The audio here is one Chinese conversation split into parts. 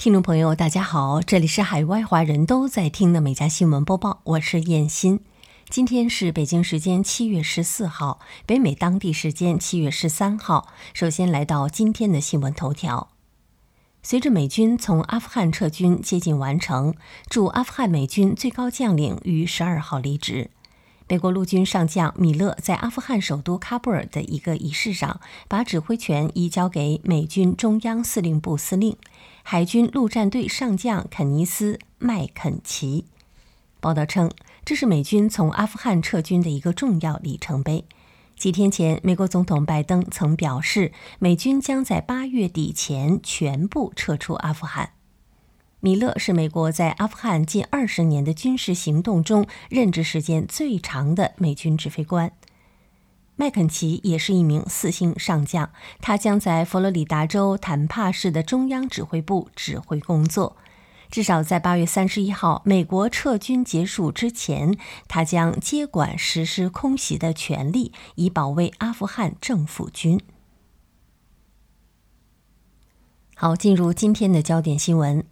听众朋友，大家好，这里是海外华人都在听的每家新闻播报，我是燕欣。今天是北京时间七月十四号，北美当地时间七月十三号。首先来到今天的新闻头条。随着美军从阿富汗撤军接近完成，驻阿富汗美军最高将领于十二号离职。美国陆军上将米勒在阿富汗首都喀布尔的一个仪式上，把指挥权移交给美军中央司令部司令。海军陆战队上将肯尼斯·麦肯齐报道称，这是美军从阿富汗撤军的一个重要里程碑。几天前，美国总统拜登曾表示，美军将在八月底前全部撤出阿富汗。米勒是美国在阿富汗近二十年的军事行动中任职时间最长的美军指挥官。麦肯齐也是一名四星上将，他将在佛罗里达州坦帕市的中央指挥部指挥工作。至少在八月三十一号美国撤军结束之前，他将接管实施空袭的权利，以保卫阿富汗政府军。好，进入今天的焦点新闻。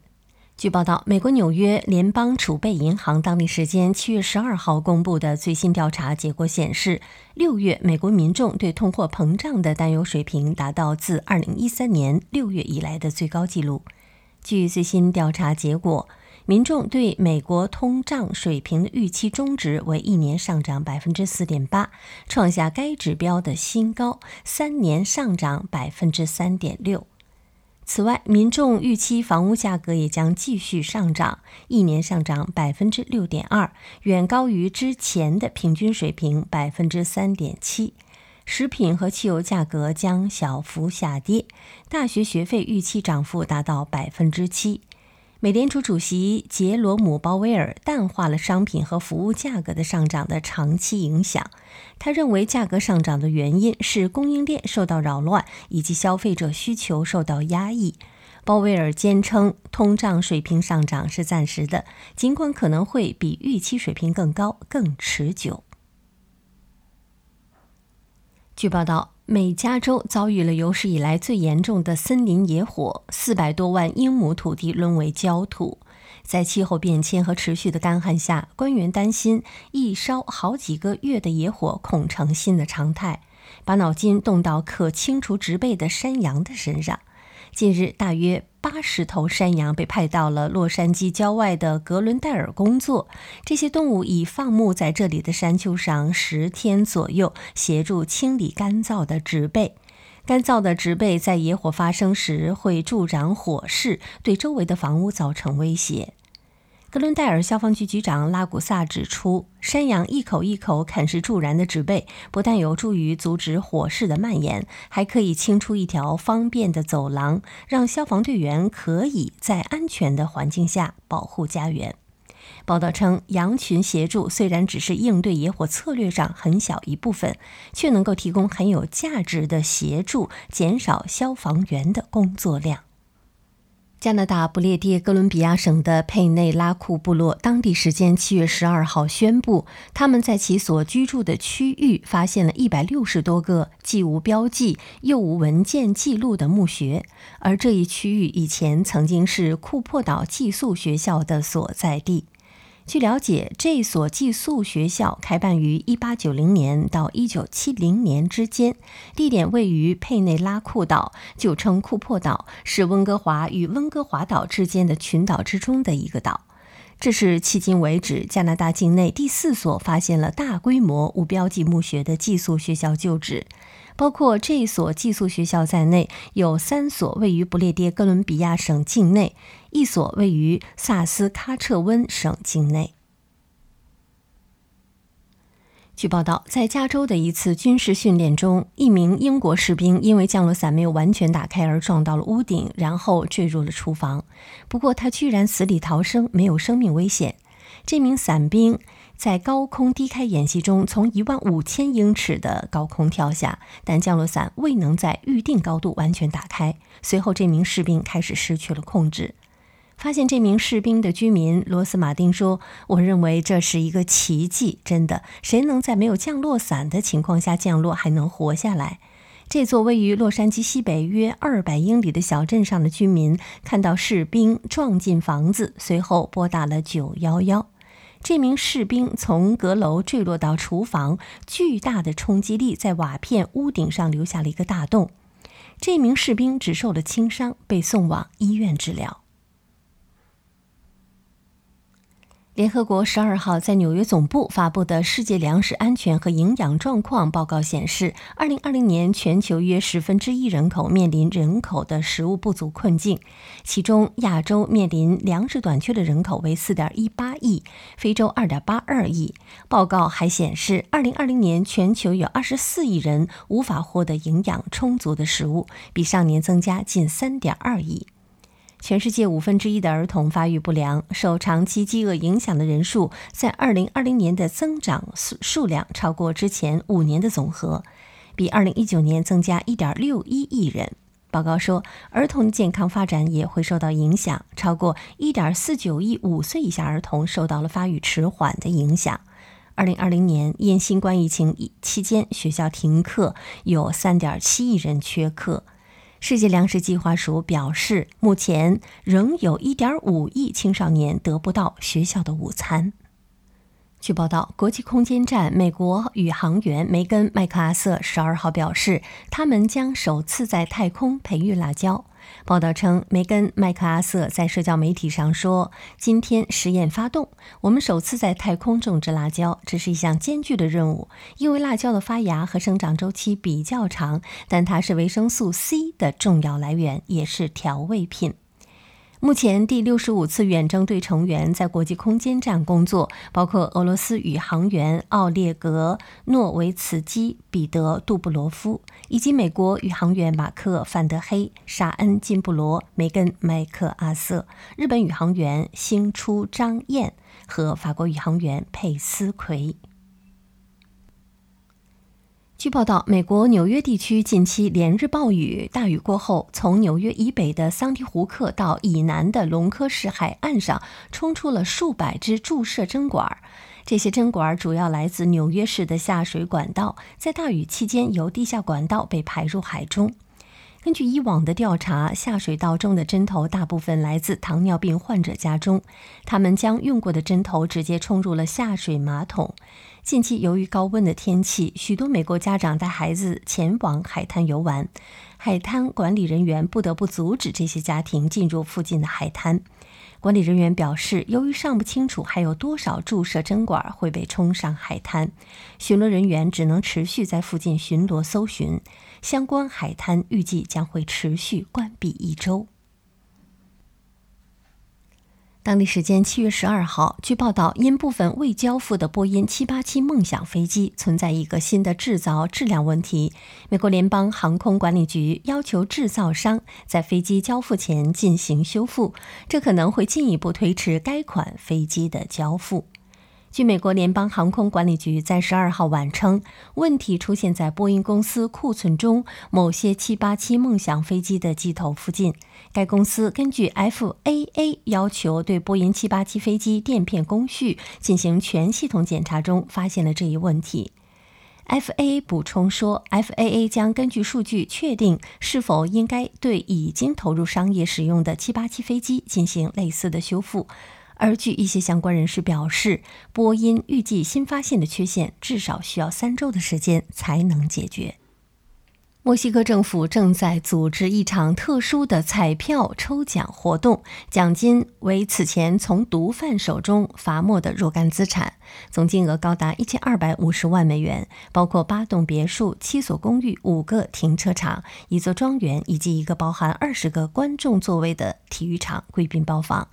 据报道，美国纽约联邦储备银行当地时间七月十二号公布的最新调查结果显示，六月美国民众对通货膨胀的担忧水平达到自二零一三年六月以来的最高纪录。据最新调查结果，民众对美国通胀水平的预期中值为一年上涨百分之四点八，创下该指标的新高，三年上涨百分之三点六。此外，民众预期房屋价格也将继续上涨，一年上涨百分之六点二，远高于之前的平均水平百分之三点七。食品和汽油价格将小幅下跌，大学学费预期涨幅达到百分之七。美联储主席杰罗姆·鲍威尔淡化了商品和服务价格的上涨的长期影响。他认为，价格上涨的原因是供应链受到扰乱以及消费者需求受到压抑。鲍威尔坚称，通胀水平上涨是暂时的，尽管可能会比预期水平更高、更持久。据报道。美加州遭遇了有史以来最严重的森林野火，四百多万英亩土地沦为焦土。在气候变迁和持续的干旱下，官员担心一烧好几个月的野火恐成新的常态，把脑筋动到可清除植被的山羊的身上。近日，大约八十头山羊被派到了洛杉矶郊外的格伦戴尔工作。这些动物已放牧在这里的山丘上十天左右，协助清理干燥的植被。干燥的植被在野火发生时会助长火势，对周围的房屋造成威胁。格伦戴尔消防局局长拉古萨指出，山羊一口一口啃食助燃的植被，不但有助于阻止火势的蔓延，还可以清出一条方便的走廊，让消防队员可以在安全的环境下保护家园。报道称，羊群协助虽然只是应对野火策略上很小一部分，却能够提供很有价值的协助，减少消防员的工作量。加拿大不列颠哥伦比亚省的佩内拉库部落，当地时间七月十二号宣布，他们在其所居住的区域发现了一百六十多个既无标记又无文件记录的墓穴，而这一区域以前曾经是库珀岛寄宿学校的所在地。据了解，这所寄宿学校开办于1890年到1970年之间，地点位于佩内拉库岛，旧称库珀岛，是温哥华与温哥华岛之间的群岛之中的一个岛。这是迄今为止加拿大境内第四所发现了大规模无标记墓穴的寄宿学校旧址。包括这一所寄宿学校在内，有三所位于不列颠哥伦比亚省境内，一所位于萨斯喀彻温省境内。据报道，在加州的一次军事训练中，一名英国士兵因为降落伞没有完全打开而撞到了屋顶，然后坠入了厨房。不过，他居然死里逃生，没有生命危险。这名伞兵。在高空低开演习中，从一万五千英尺的高空跳下，但降落伞未能在预定高度完全打开。随后，这名士兵开始失去了控制。发现这名士兵的居民罗斯马丁说：“我认为这是一个奇迹，真的，谁能在没有降落伞的情况下降落还能活下来？”这座位于洛杉矶西北约二百英里的小镇上的居民看到士兵撞进房子，随后拨打了九幺幺。这名士兵从阁楼坠落到厨房，巨大的冲击力在瓦片屋顶上留下了一个大洞。这名士兵只受了轻伤，被送往医院治疗。联合国十二号在纽约总部发布的世界粮食安全和营养状况报告显示，二零二零年全球约十分之一人口面临人口的食物不足困境，其中亚洲面临粮食短缺的人口为四点一八亿，非洲二点八二亿。报告还显示，二零二零年全球有二十四亿人无法获得营养充足的食物，比上年增加近三点二亿。全世界五分之一的儿童发育不良，受长期饥饿影响的人数在二零二零年的增长数数量超过之前五年的总和，比二零一九年增加一点六一亿人。报告说，儿童健康发展也会受到影响，超过一点四九亿五岁以下儿童受到了发育迟缓的影响。二零二零年因新冠疫情期间学校停课，有三点七亿人缺课。世界粮食计划署表示，目前仍有一点五亿青少年得不到学校的午餐。据报道，国际空间站美国宇航员梅根·麦克阿瑟十二号表示，他们将首次在太空培育辣椒。报道称，梅根·麦克阿瑟在社交媒体上说：“今天实验发动，我们首次在太空种植辣椒，这是一项艰巨的任务，因为辣椒的发芽和生长周期比较长，但它是维生素 C 的重要来源，也是调味品。”目前，第六十五次远征队成员在国际空间站工作，包括俄罗斯宇航员奥列格·诺维茨基、彼得·杜布罗夫，以及美国宇航员马克·范德黑、沙恩·金布罗、梅根·麦克阿瑟，日本宇航员星出张彦和法国宇航员佩斯奎。据报道，美国纽约地区近期连日暴雨，大雨过后，从纽约以北的桑迪胡克到以南的隆科市海岸上冲出了数百只注射针管。这些针管主要来自纽约市的下水管道，在大雨期间由地下管道被排入海中。根据以往的调查，下水道中的针头大部分来自糖尿病患者家中，他们将用过的针头直接冲入了下水马桶。近期，由于高温的天气，许多美国家长带孩子前往海滩游玩，海滩管理人员不得不阻止这些家庭进入附近的海滩。管理人员表示，由于尚不清楚还有多少注射针管会被冲上海滩，巡逻人员只能持续在附近巡逻搜寻。相关海滩预计将会持续关闭一周。当地时间七月十二号，据报道，因部分未交付的波音七八七梦想飞机存在一个新的制造质量问题，美国联邦航空管理局要求制造商在飞机交付前进行修复，这可能会进一步推迟该款飞机的交付。据美国联邦航空管理局在十二号晚称，问题出现在波音公司库存中某些787梦想飞机的机头附近。该公司根据 FAA 要求，对波音787飞机垫片工序进行全系统检查中，发现了这一问题。FAA 补充说，FAA 将根据数据确定是否应该对已经投入商业使用的787飞机进行类似的修复。而据一些相关人士表示，波音预计新发现的缺陷至少需要三周的时间才能解决。墨西哥政府正在组织一场特殊的彩票抽奖活动，奖金为此前从毒贩手中罚没的若干资产，总金额高达一千二百五十万美元，包括八栋别墅、七所公寓、五个停车场、一座庄园以及一个包含二十个观众座位的体育场贵宾包房。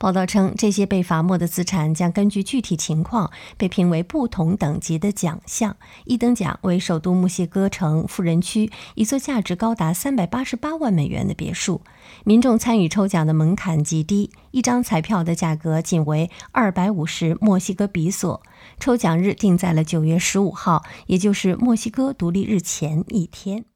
报道称，这些被罚没的资产将根据具体情况被评为不同等级的奖项。一等奖为首都墨西哥城富人区一座价值高达三百八十八万美元的别墅。民众参与抽奖的门槛极低，一张彩票的价格仅为二百五十墨西哥比索。抽奖日定在了九月十五号，也就是墨西哥独立日前一天。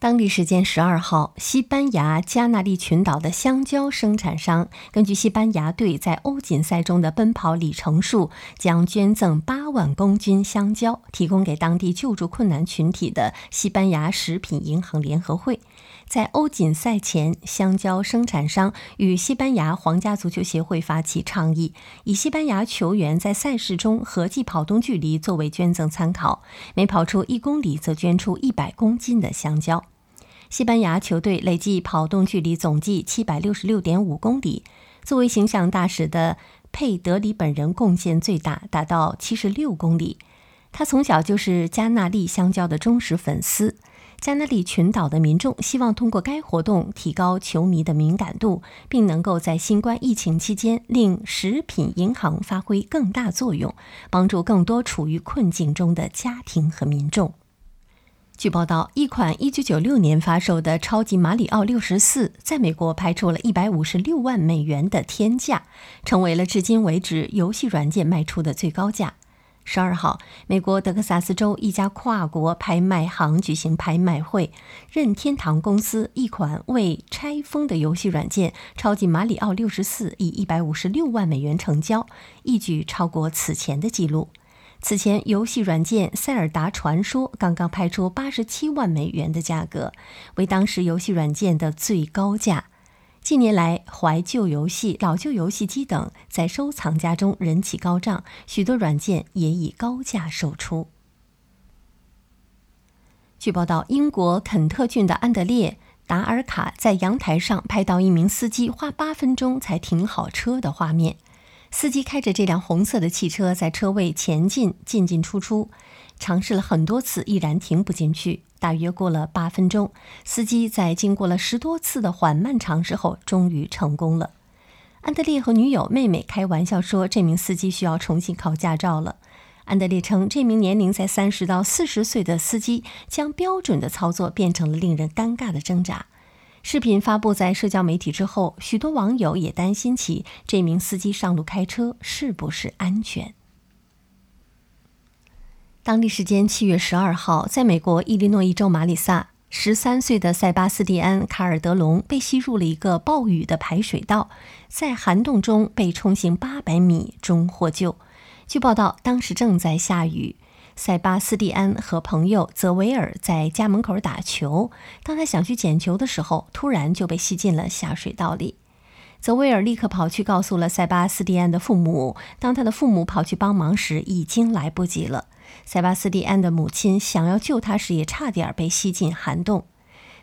当地时间十二号，西班牙加那利群岛的香蕉生产商根据西班牙队在欧锦赛中的奔跑里程数，将捐赠八万公斤香蕉提供给当地救助困难群体的西班牙食品银行联合会。在欧锦赛前，香蕉生产商与西班牙皇家足球协会发起倡议，以西班牙球员在赛事中合计跑动距离作为捐赠参考，每跑出一公里则捐出一百公斤的香蕉。西班牙球队累计跑动距离总计七百六十六点五公里。作为形象大使的佩德里本人贡献最大，达到七十六公里。他从小就是加纳利香蕉的忠实粉丝。加纳利群岛的民众希望通过该活动提高球迷的敏感度，并能够在新冠疫情期间令食品银行发挥更大作用，帮助更多处于困境中的家庭和民众。据报道，一款1996年发售的《超级马里奥64》在美国拍出了一百五十六万美元的天价，成为了至今为止游戏软件卖出的最高价。十二号，美国德克萨斯州一家跨国拍卖行举行拍卖会，任天堂公司一款未拆封的游戏软件《超级马里奥64》以一百五十六万美元成交，一举超过此前的记录。此前，游戏软件《塞尔达传说》刚刚拍出八十七万美元的价格，为当时游戏软件的最高价。近年来，怀旧游戏、老旧游戏机等在收藏家中人气高涨，许多软件也以高价售出。据报道，英国肯特郡的安德烈·达尔卡在阳台上拍到一名司机花八分钟才停好车的画面。司机开着这辆红色的汽车在车位前进进进出出，尝试了很多次，依然停不进去。大约过了八分钟，司机在经过了十多次的缓慢尝试后，终于成功了。安德烈和女友妹妹开玩笑说：“这名司机需要重新考驾照了。”安德烈称，这名年龄在三十到四十岁的司机将标准的操作变成了令人尴尬的挣扎。视频发布在社交媒体之后，许多网友也担心起这名司机上路开车是不是安全。当地时间七月十二号，在美国伊利诺伊州马里萨，十三岁的塞巴斯蒂安·卡尔德隆被吸入了一个暴雨的排水道，在涵洞中被冲行八百米中获救。据报道，当时正在下雨。塞巴斯蒂安和朋友泽维尔在家门口打球，当他想去捡球的时候，突然就被吸进了下水道里。泽维尔立刻跑去告诉了塞巴斯蒂安的父母。当他的父母跑去帮忙时，已经来不及了。塞巴斯蒂安的母亲想要救他时，也差点被吸进涵洞。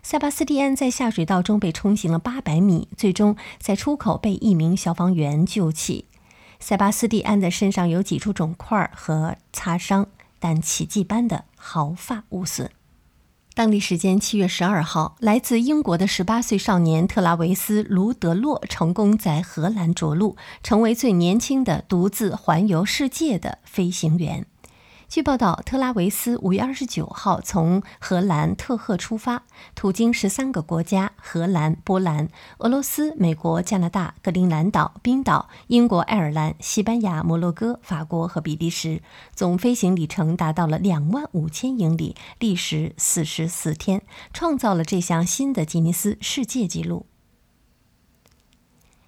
塞巴斯蒂安在下水道中被冲行了八百米，最终在出口被一名消防员救起。塞巴斯蒂安的身上有几处肿块和擦伤。但奇迹般的毫发无损。当地时间七月十二号，来自英国的十八岁少年特拉维斯·卢德洛成功在荷兰着陆，成为最年轻的独自环游世界的飞行员。据报道，特拉维斯五月二十九号从荷兰特赫出发，途经十三个国家：荷兰、波兰、俄罗斯、美国、加拿大、格陵兰岛、冰岛、英国、爱尔兰、西班牙、摩洛哥、法国和比利时，总飞行里程达到了两万五千英里，历时四十四天，创造了这项新的吉尼斯世界纪录。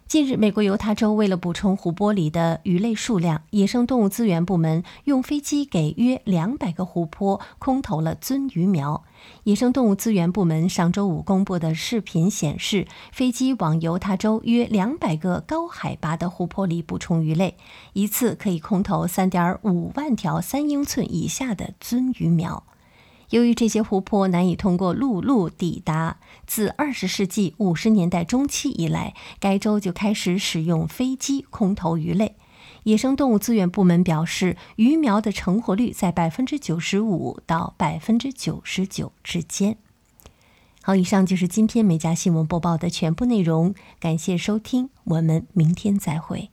近日，美国犹他州为了补充湖泊里的鱼类数量，野生动物资源部门用飞机给约两百个湖泊空投了鳟鱼苗。野生动物资源部门上周五公布的视频显示，飞机往犹他州约两百个高海拔的湖泊里补充鱼类，一次可以空投三点五万条三英寸以下的鳟鱼苗。由于这些湖泊难以通过陆路抵达，自二十世纪五十年代中期以来，该州就开始使用飞机空投鱼类。野生动物资源部门表示，鱼苗的成活率在百分之九十五到百分之九十九之间。好，以上就是今天美家新闻播报的全部内容，感谢收听，我们明天再会。